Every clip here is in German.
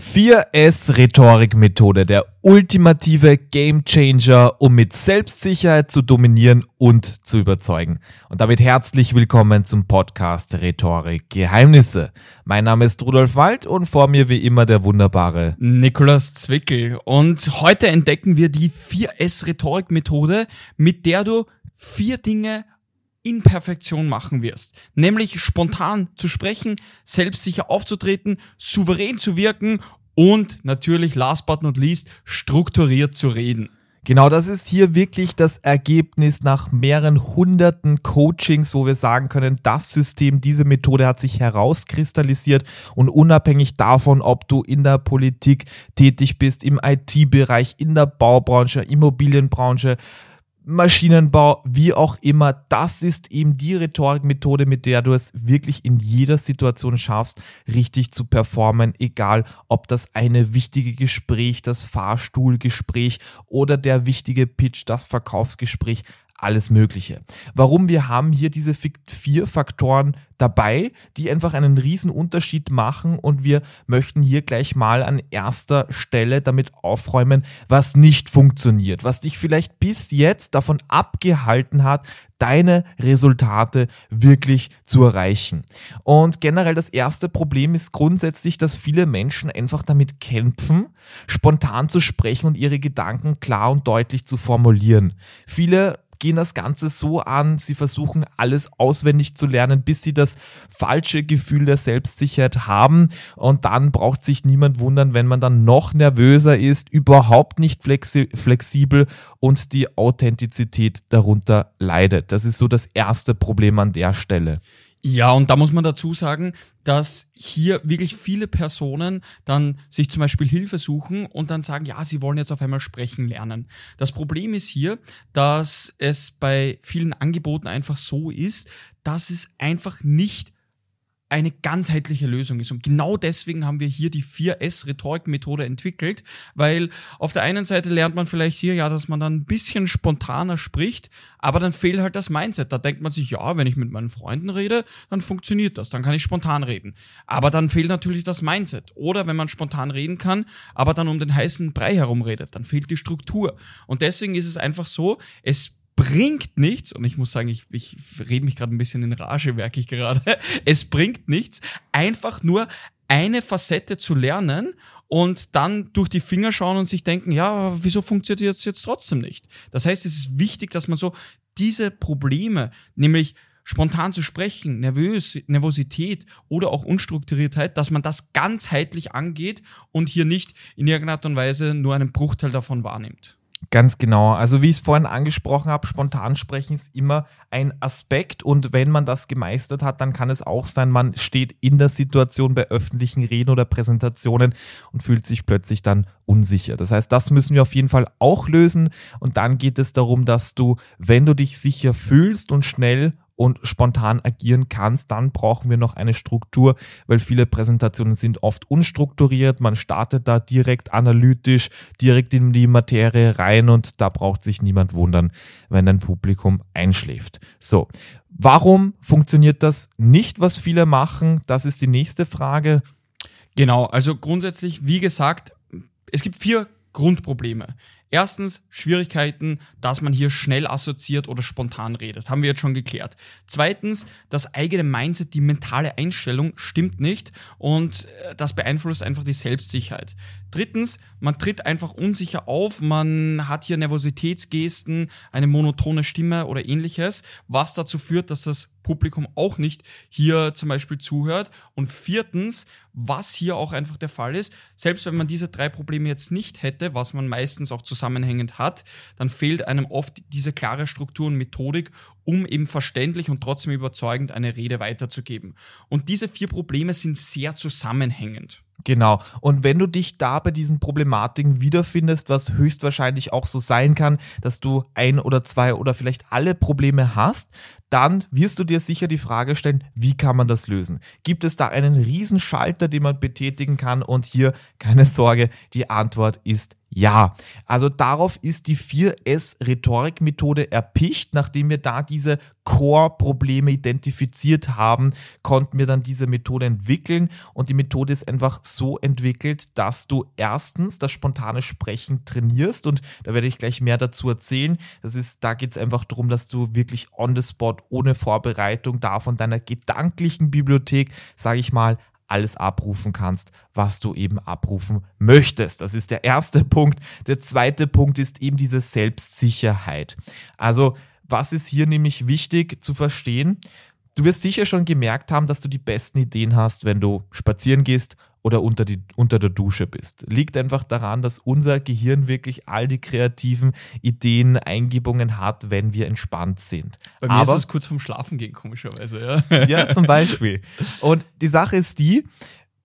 4S-Rhetorik-Methode, der ultimative Gamechanger, um mit Selbstsicherheit zu dominieren und zu überzeugen. Und damit herzlich willkommen zum Podcast Rhetorik Geheimnisse. Mein Name ist Rudolf Wald und vor mir wie immer der wunderbare Nikolas Zwickel. Und heute entdecken wir die 4S-Rhetorik-Methode, mit der du vier Dinge in Perfektion machen wirst. Nämlich spontan zu sprechen, selbstsicher aufzutreten, souverän zu wirken und natürlich, last but not least, strukturiert zu reden. Genau, das ist hier wirklich das Ergebnis nach mehreren hunderten Coachings, wo wir sagen können, das System, diese Methode hat sich herauskristallisiert und unabhängig davon, ob du in der Politik tätig bist, im IT-Bereich, in der Baubranche, Immobilienbranche, Maschinenbau, wie auch immer, das ist eben die Rhetorikmethode, mit der du es wirklich in jeder Situation schaffst, richtig zu performen, egal ob das eine wichtige Gespräch, das Fahrstuhlgespräch oder der wichtige Pitch, das Verkaufsgespräch, alles Mögliche. Warum? Wir haben hier diese vier Faktoren dabei, die einfach einen riesen Unterschied machen und wir möchten hier gleich mal an erster Stelle damit aufräumen, was nicht funktioniert, was dich vielleicht bis jetzt davon abgehalten hat, deine Resultate wirklich zu erreichen. Und generell das erste Problem ist grundsätzlich, dass viele Menschen einfach damit kämpfen, spontan zu sprechen und ihre Gedanken klar und deutlich zu formulieren. Viele gehen das Ganze so an, sie versuchen alles auswendig zu lernen, bis sie das falsche Gefühl der Selbstsicherheit haben und dann braucht sich niemand wundern, wenn man dann noch nervöser ist, überhaupt nicht flexi flexibel und die Authentizität darunter leidet. Das ist so das erste Problem an der Stelle. Ja, und da muss man dazu sagen, dass hier wirklich viele Personen dann sich zum Beispiel Hilfe suchen und dann sagen, ja, sie wollen jetzt auf einmal sprechen lernen. Das Problem ist hier, dass es bei vielen Angeboten einfach so ist, dass es einfach nicht eine ganzheitliche Lösung ist. Und genau deswegen haben wir hier die 4S-Rhetorik-Methode entwickelt, weil auf der einen Seite lernt man vielleicht hier ja, dass man dann ein bisschen spontaner spricht, aber dann fehlt halt das Mindset. Da denkt man sich, ja, wenn ich mit meinen Freunden rede, dann funktioniert das, dann kann ich spontan reden. Aber dann fehlt natürlich das Mindset. Oder wenn man spontan reden kann, aber dann um den heißen Brei herum redet, dann fehlt die Struktur. Und deswegen ist es einfach so, es bringt nichts, und ich muss sagen, ich, ich rede mich gerade ein bisschen in Rage, merke ich gerade, es bringt nichts, einfach nur eine Facette zu lernen und dann durch die Finger schauen und sich denken, ja, wieso funktioniert das jetzt trotzdem nicht? Das heißt, es ist wichtig, dass man so diese Probleme, nämlich spontan zu sprechen, nervös, Nervosität oder auch Unstrukturiertheit, dass man das ganzheitlich angeht und hier nicht in irgendeiner Art und Weise nur einen Bruchteil davon wahrnimmt. Ganz genau. Also wie ich es vorhin angesprochen habe, spontan sprechen ist immer ein Aspekt und wenn man das gemeistert hat, dann kann es auch sein, man steht in der Situation bei öffentlichen Reden oder Präsentationen und fühlt sich plötzlich dann unsicher. Das heißt, das müssen wir auf jeden Fall auch lösen und dann geht es darum, dass du, wenn du dich sicher fühlst und schnell und spontan agieren kannst, dann brauchen wir noch eine Struktur, weil viele Präsentationen sind oft unstrukturiert. Man startet da direkt analytisch, direkt in die Materie rein und da braucht sich niemand wundern, wenn ein Publikum einschläft. So. Warum funktioniert das nicht, was viele machen? Das ist die nächste Frage. Genau, also grundsätzlich, wie gesagt, es gibt vier Grundprobleme. Erstens Schwierigkeiten, dass man hier schnell assoziiert oder spontan redet. Haben wir jetzt schon geklärt. Zweitens, das eigene Mindset, die mentale Einstellung stimmt nicht und äh, das beeinflusst einfach die Selbstsicherheit. Drittens, man tritt einfach unsicher auf, man hat hier Nervositätsgesten, eine monotone Stimme oder ähnliches, was dazu führt, dass das Publikum auch nicht hier zum Beispiel zuhört. Und viertens, was hier auch einfach der Fall ist, selbst wenn man diese drei Probleme jetzt nicht hätte, was man meistens auch zusammenhängend hat, dann fehlt einem oft diese klare Struktur und Methodik, um eben verständlich und trotzdem überzeugend eine Rede weiterzugeben. Und diese vier Probleme sind sehr zusammenhängend. Genau. Und wenn du dich da bei diesen Problematiken wiederfindest, was höchstwahrscheinlich auch so sein kann, dass du ein oder zwei oder vielleicht alle Probleme hast, dann wirst du dir sicher die Frage stellen, wie kann man das lösen? Gibt es da einen Riesenschalter, den man betätigen kann? Und hier keine Sorge, die Antwort ist Ja, also darauf ist die 4S-Rhetorik-Methode erpicht. Nachdem wir da diese Core-Probleme identifiziert haben, konnten wir dann diese Methode entwickeln. Und die Methode ist einfach so entwickelt, dass du erstens das spontane Sprechen trainierst. Und da werde ich gleich mehr dazu erzählen. Das ist, da geht es einfach darum, dass du wirklich on the spot, ohne Vorbereitung, da von deiner gedanklichen Bibliothek, sage ich mal, alles abrufen kannst, was du eben abrufen möchtest. Das ist der erste Punkt. Der zweite Punkt ist eben diese Selbstsicherheit. Also was ist hier nämlich wichtig zu verstehen? Du wirst sicher schon gemerkt haben, dass du die besten Ideen hast, wenn du spazieren gehst oder unter, die, unter der Dusche bist. Liegt einfach daran, dass unser Gehirn wirklich all die kreativen Ideen, Eingebungen hat, wenn wir entspannt sind. Bei mir Aber, ist es kurz vorm Schlafen gehen, komischerweise. Ja. ja, zum Beispiel. Und die Sache ist die,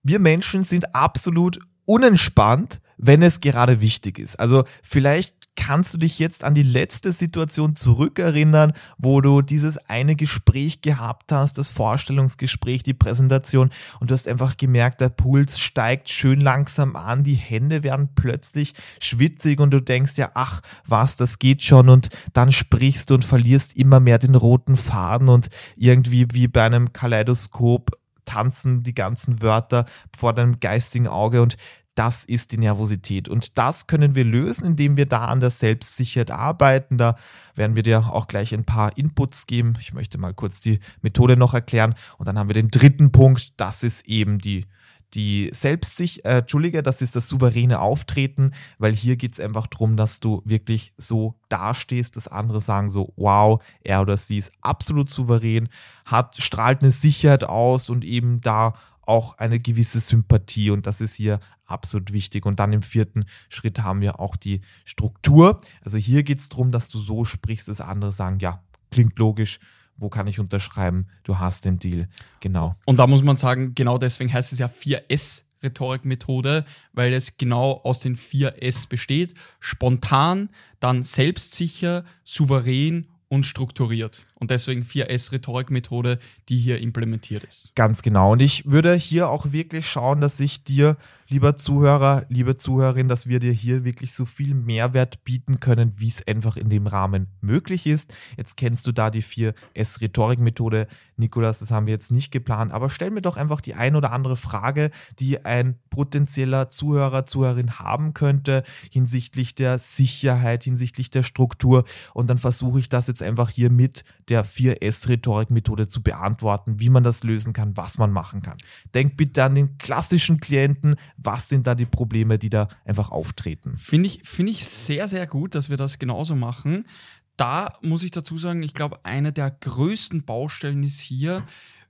wir Menschen sind absolut unentspannt, wenn es gerade wichtig ist. Also vielleicht kannst du dich jetzt an die letzte Situation zurückerinnern, wo du dieses eine Gespräch gehabt hast, das Vorstellungsgespräch, die Präsentation und du hast einfach gemerkt, der Puls steigt schön langsam an, die Hände werden plötzlich schwitzig und du denkst ja, ach was, das geht schon und dann sprichst du und verlierst immer mehr den roten Faden und irgendwie wie bei einem Kaleidoskop tanzen die ganzen Wörter vor deinem geistigen Auge und das ist die Nervosität. Und das können wir lösen, indem wir da an der Selbstsicherheit arbeiten. Da werden wir dir auch gleich ein paar Inputs geben. Ich möchte mal kurz die Methode noch erklären. Und dann haben wir den dritten Punkt. Das ist eben die die Selbstsicht, äh, Entschuldige, das ist das souveräne Auftreten, weil hier geht es einfach darum, dass du wirklich so dastehst, dass andere sagen so, wow, er oder sie ist absolut souverän, hat, strahlt eine Sicherheit aus und eben da auch eine gewisse Sympathie und das ist hier absolut wichtig. Und dann im vierten Schritt haben wir auch die Struktur. Also hier geht es darum, dass du so sprichst, dass andere sagen, ja, klingt logisch, wo kann ich unterschreiben, du hast den Deal. Genau. Und da muss man sagen, genau deswegen heißt es ja 4S. Rhetorikmethode, weil es genau aus den 4S besteht. Spontan, dann selbstsicher, souverän und strukturiert. Und deswegen 4S-Rhetorikmethode, die hier implementiert ist. Ganz genau. Und ich würde hier auch wirklich schauen, dass ich dir, lieber Zuhörer, liebe Zuhörerin, dass wir dir hier wirklich so viel Mehrwert bieten können, wie es einfach in dem Rahmen möglich ist. Jetzt kennst du da die 4S-Rhetorik-Methode. Nikolas, das haben wir jetzt nicht geplant, aber stell mir doch einfach die ein oder andere Frage, die ein potenzieller Zuhörer, Zuhörerin haben könnte hinsichtlich der Sicherheit, hinsichtlich der Struktur. Und dann versuche ich das jetzt einfach hier mit der 4S-Rhetorik-Methode zu beantworten, wie man das lösen kann, was man machen kann. Denk bitte an den klassischen Klienten. Was sind da die Probleme, die da einfach auftreten? Finde ich, find ich sehr, sehr gut, dass wir das genauso machen. Da muss ich dazu sagen, ich glaube, eine der größten Baustellen ist hier,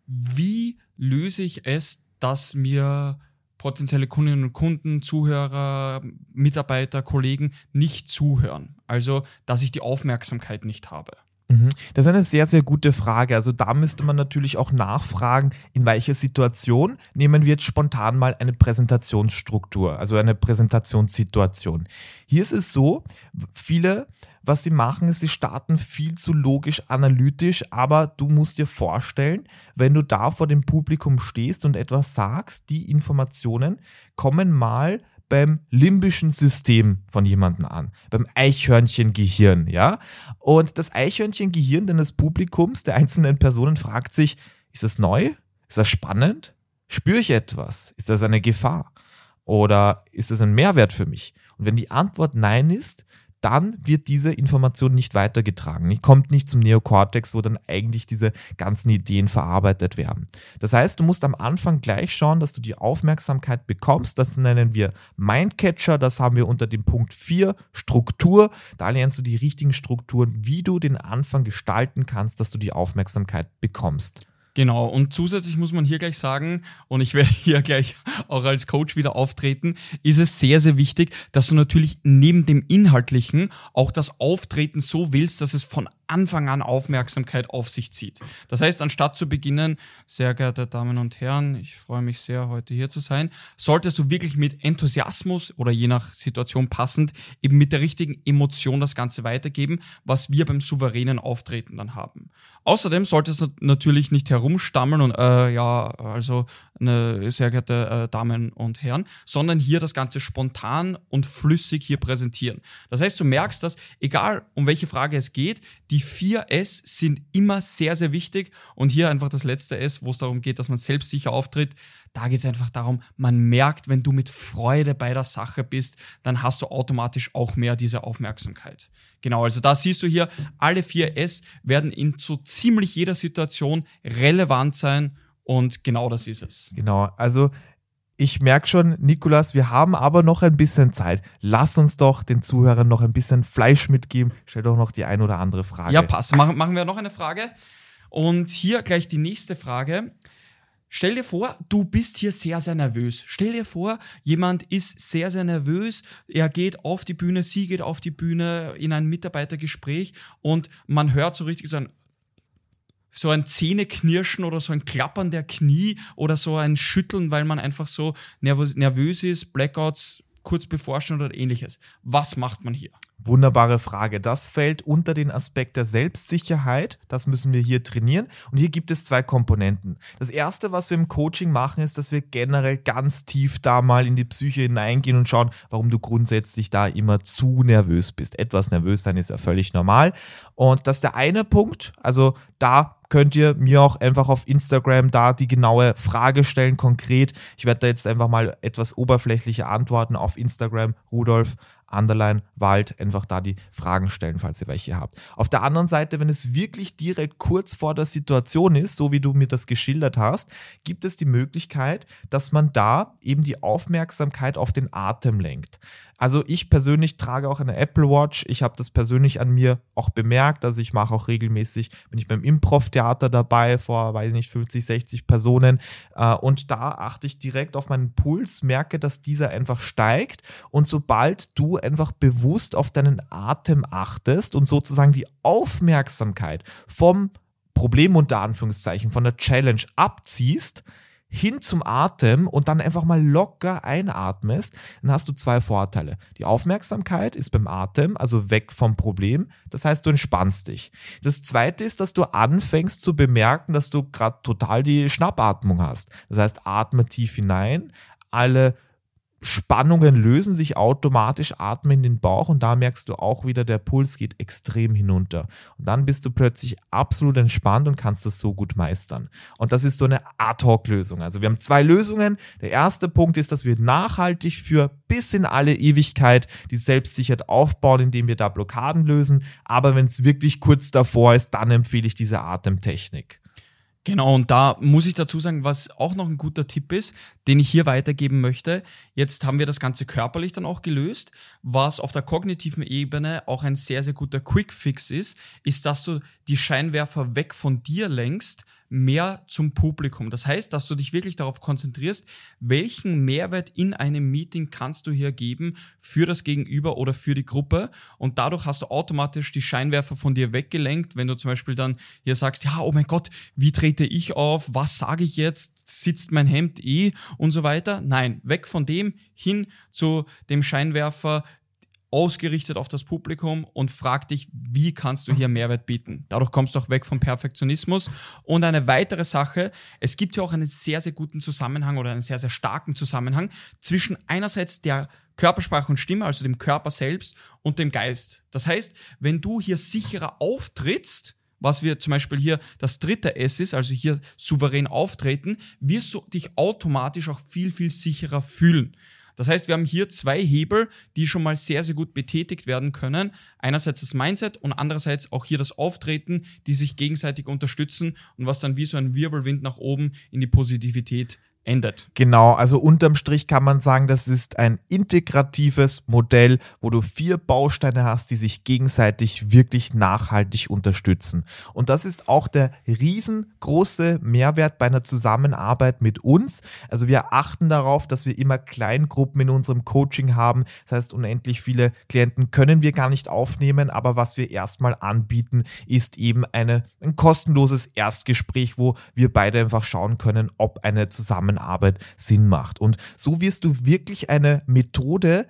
wie löse ich es, dass mir potenzielle Kundinnen und Kunden, Zuhörer, Mitarbeiter, Kollegen nicht zuhören. Also, dass ich die Aufmerksamkeit nicht habe. Mhm. Das ist eine sehr, sehr gute Frage. Also da müsste man natürlich auch nachfragen, in welcher Situation nehmen wir jetzt spontan mal eine Präsentationsstruktur, also eine Präsentationssituation. Hier ist es so, viele, was sie machen, ist, sie starten viel zu logisch analytisch, aber du musst dir vorstellen, wenn du da vor dem Publikum stehst und etwas sagst, die Informationen kommen mal beim limbischen System von jemandem an, beim Eichhörnchengehirn, ja? Und das Eichhörnchengehirn deines Publikums, der einzelnen Personen fragt sich, ist das neu? Ist das spannend? Spüre ich etwas? Ist das eine Gefahr? Oder ist das ein Mehrwert für mich? Und wenn die Antwort nein ist, dann wird diese Information nicht weitergetragen. Die kommt nicht zum Neokortex, wo dann eigentlich diese ganzen Ideen verarbeitet werden. Das heißt, du musst am Anfang gleich schauen, dass du die Aufmerksamkeit bekommst. Das nennen wir Mindcatcher. Das haben wir unter dem Punkt 4 Struktur. Da lernst du die richtigen Strukturen, wie du den Anfang gestalten kannst, dass du die Aufmerksamkeit bekommst. Genau, und zusätzlich muss man hier gleich sagen, und ich werde hier gleich auch als Coach wieder auftreten, ist es sehr, sehr wichtig, dass du natürlich neben dem Inhaltlichen auch das Auftreten so willst, dass es von Anfang an Aufmerksamkeit auf sich zieht. Das heißt, anstatt zu beginnen, sehr geehrte Damen und Herren, ich freue mich sehr, heute hier zu sein, solltest du wirklich mit Enthusiasmus oder je nach Situation passend eben mit der richtigen Emotion das Ganze weitergeben, was wir beim souveränen Auftreten dann haben. Außerdem solltest du natürlich nicht herumstammeln und äh, ja, also eine sehr geehrte äh, Damen und Herren, sondern hier das Ganze spontan und flüssig hier präsentieren. Das heißt, du merkst, dass egal um welche Frage es geht, die vier S sind immer sehr, sehr wichtig und hier einfach das letzte S, wo es darum geht, dass man selbstsicher auftritt. Da geht es einfach darum, man merkt, wenn du mit Freude bei der Sache bist, dann hast du automatisch auch mehr diese Aufmerksamkeit. Genau, also da siehst du hier, alle vier S werden in so ziemlich jeder Situation relevant sein und genau das ist es. Genau, also ich merke schon, Nikolas, wir haben aber noch ein bisschen Zeit. Lass uns doch den Zuhörern noch ein bisschen Fleisch mitgeben. Stell doch noch die ein oder andere Frage. Ja, passt. Machen, machen wir noch eine Frage. Und hier gleich die nächste Frage. Stell dir vor, du bist hier sehr, sehr nervös. Stell dir vor, jemand ist sehr, sehr nervös. Er geht auf die Bühne, sie geht auf die Bühne in ein Mitarbeitergespräch und man hört so richtig so ein so ein Zähneknirschen oder so ein Klappern der Knie oder so ein Schütteln, weil man einfach so nervös ist, Blackouts kurz bevorstehen oder ähnliches. Was macht man hier? Wunderbare Frage. Das fällt unter den Aspekt der Selbstsicherheit. Das müssen wir hier trainieren. Und hier gibt es zwei Komponenten. Das erste, was wir im Coaching machen, ist, dass wir generell ganz tief da mal in die Psyche hineingehen und schauen, warum du grundsätzlich da immer zu nervös bist. Etwas nervös sein ist ja völlig normal. Und das ist der eine Punkt. Also da könnt ihr mir auch einfach auf Instagram da die genaue Frage stellen, konkret. Ich werde da jetzt einfach mal etwas oberflächliche Antworten auf Instagram, Rudolf Underline Wald, einfach da die Fragen stellen, falls ihr welche habt. Auf der anderen Seite, wenn es wirklich direkt kurz vor der Situation ist, so wie du mir das geschildert hast, gibt es die Möglichkeit, dass man da eben die Aufmerksamkeit auf den Atem lenkt. Also ich persönlich trage auch eine Apple Watch. Ich habe das persönlich an mir auch bemerkt. Also ich mache auch regelmäßig, bin ich beim Improv-Theater dabei vor, weiß nicht, 50, 60 Personen. Äh, und da achte ich direkt auf meinen Puls, merke, dass dieser einfach steigt. Und sobald du einfach bewusst auf deinen Atem achtest und sozusagen die Aufmerksamkeit vom Problem unter Anführungszeichen, von der Challenge abziehst, hin zum Atem und dann einfach mal locker einatmest, dann hast du zwei Vorteile. Die Aufmerksamkeit ist beim Atem, also weg vom Problem. Das heißt, du entspannst dich. Das zweite ist, dass du anfängst zu bemerken, dass du gerade total die Schnappatmung hast. Das heißt, atme tief hinein, alle Spannungen lösen sich automatisch, atme in den Bauch und da merkst du auch wieder, der Puls geht extrem hinunter. Und dann bist du plötzlich absolut entspannt und kannst das so gut meistern. Und das ist so eine Ad-Hoc-Lösung. Also wir haben zwei Lösungen. Der erste Punkt ist, dass wir nachhaltig für bis in alle Ewigkeit die Selbstsicherheit aufbauen, indem wir da Blockaden lösen. Aber wenn es wirklich kurz davor ist, dann empfehle ich diese Atemtechnik. Genau, und da muss ich dazu sagen, was auch noch ein guter Tipp ist, den ich hier weitergeben möchte. Jetzt haben wir das Ganze körperlich dann auch gelöst. Was auf der kognitiven Ebene auch ein sehr, sehr guter Quick-Fix ist, ist, dass du die Scheinwerfer weg von dir lenkst mehr zum Publikum. Das heißt, dass du dich wirklich darauf konzentrierst, welchen Mehrwert in einem Meeting kannst du hier geben für das Gegenüber oder für die Gruppe. Und dadurch hast du automatisch die Scheinwerfer von dir weggelenkt, wenn du zum Beispiel dann hier sagst, ja, oh mein Gott, wie trete ich auf? Was sage ich jetzt? Sitzt mein Hemd eh? Und so weiter. Nein, weg von dem hin zu dem Scheinwerfer, ausgerichtet auf das Publikum und frag dich, wie kannst du hier Mehrwert bieten. Dadurch kommst du auch weg vom Perfektionismus. Und eine weitere Sache, es gibt ja auch einen sehr, sehr guten Zusammenhang oder einen sehr, sehr starken Zusammenhang zwischen einerseits der Körpersprache und Stimme, also dem Körper selbst und dem Geist. Das heißt, wenn du hier sicherer auftrittst, was wir zum Beispiel hier das dritte S ist, also hier souverän auftreten, wirst du dich automatisch auch viel, viel sicherer fühlen. Das heißt, wir haben hier zwei Hebel, die schon mal sehr, sehr gut betätigt werden können. Einerseits das Mindset und andererseits auch hier das Auftreten, die sich gegenseitig unterstützen und was dann wie so ein Wirbelwind nach oben in die Positivität endet. Genau, also unterm Strich kann man sagen, das ist ein integratives Modell, wo du vier Bausteine hast, die sich gegenseitig wirklich nachhaltig unterstützen. Und das ist auch der riesengroße Mehrwert bei einer Zusammenarbeit mit uns. Also wir achten darauf, dass wir immer Kleingruppen in unserem Coaching haben. Das heißt, unendlich viele Klienten können wir gar nicht aufnehmen, aber was wir erstmal anbieten, ist eben eine, ein kostenloses Erstgespräch, wo wir beide einfach schauen können, ob eine Zusammenarbeit Sinn macht. Und so wirst du wirklich eine Methode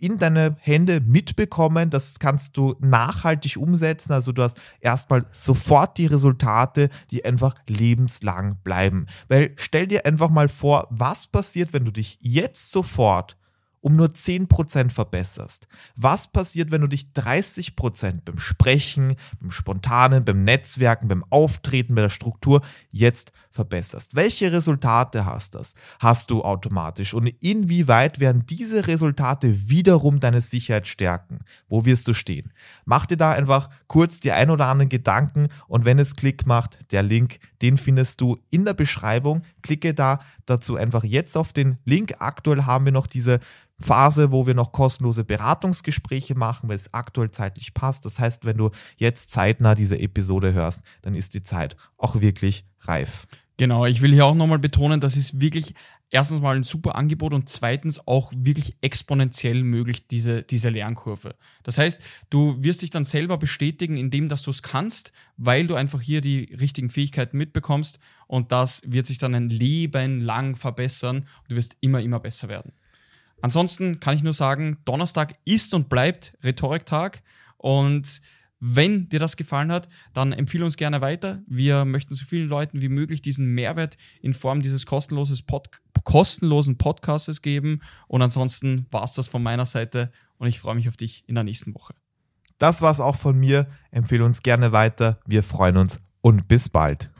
in deine Hände mitbekommen. Das kannst du nachhaltig umsetzen. Also du hast erstmal sofort die Resultate, die einfach lebenslang bleiben. Weil stell dir einfach mal vor, was passiert, wenn du dich jetzt sofort um nur 10% verbesserst? Was passiert, wenn du dich 30% beim Sprechen, beim Spontanen, beim Netzwerken, beim Auftreten, bei der Struktur jetzt verbesserst? Welche Resultate hast das? Hast du automatisch? Und inwieweit werden diese Resultate wiederum deine Sicherheit stärken? Wo wirst du stehen? Mach dir da einfach kurz die ein oder anderen Gedanken und wenn es Klick macht, der Link, den findest du in der Beschreibung. Klicke da dazu einfach jetzt auf den Link. Aktuell haben wir noch diese Phase, wo wir noch kostenlose Beratungsgespräche machen, weil es aktuell zeitlich passt. Das heißt, wenn du jetzt zeitnah diese Episode hörst, dann ist die Zeit auch wirklich reif. Genau, ich will hier auch nochmal betonen, das ist wirklich erstens mal ein super Angebot und zweitens auch wirklich exponentiell möglich, diese, diese Lernkurve. Das heißt, du wirst dich dann selber bestätigen, indem dass du es kannst, weil du einfach hier die richtigen Fähigkeiten mitbekommst und das wird sich dann ein Leben lang verbessern und du wirst immer, immer besser werden. Ansonsten kann ich nur sagen, Donnerstag ist und bleibt Rhetoriktag und wenn dir das gefallen hat, dann empfehle uns gerne weiter. Wir möchten so vielen Leuten wie möglich diesen Mehrwert in Form dieses kostenloses Pod kostenlosen Podcasts geben. Und ansonsten war es das von meiner Seite und ich freue mich auf dich in der nächsten Woche. Das war es auch von mir. Empfehle uns gerne weiter. Wir freuen uns und bis bald.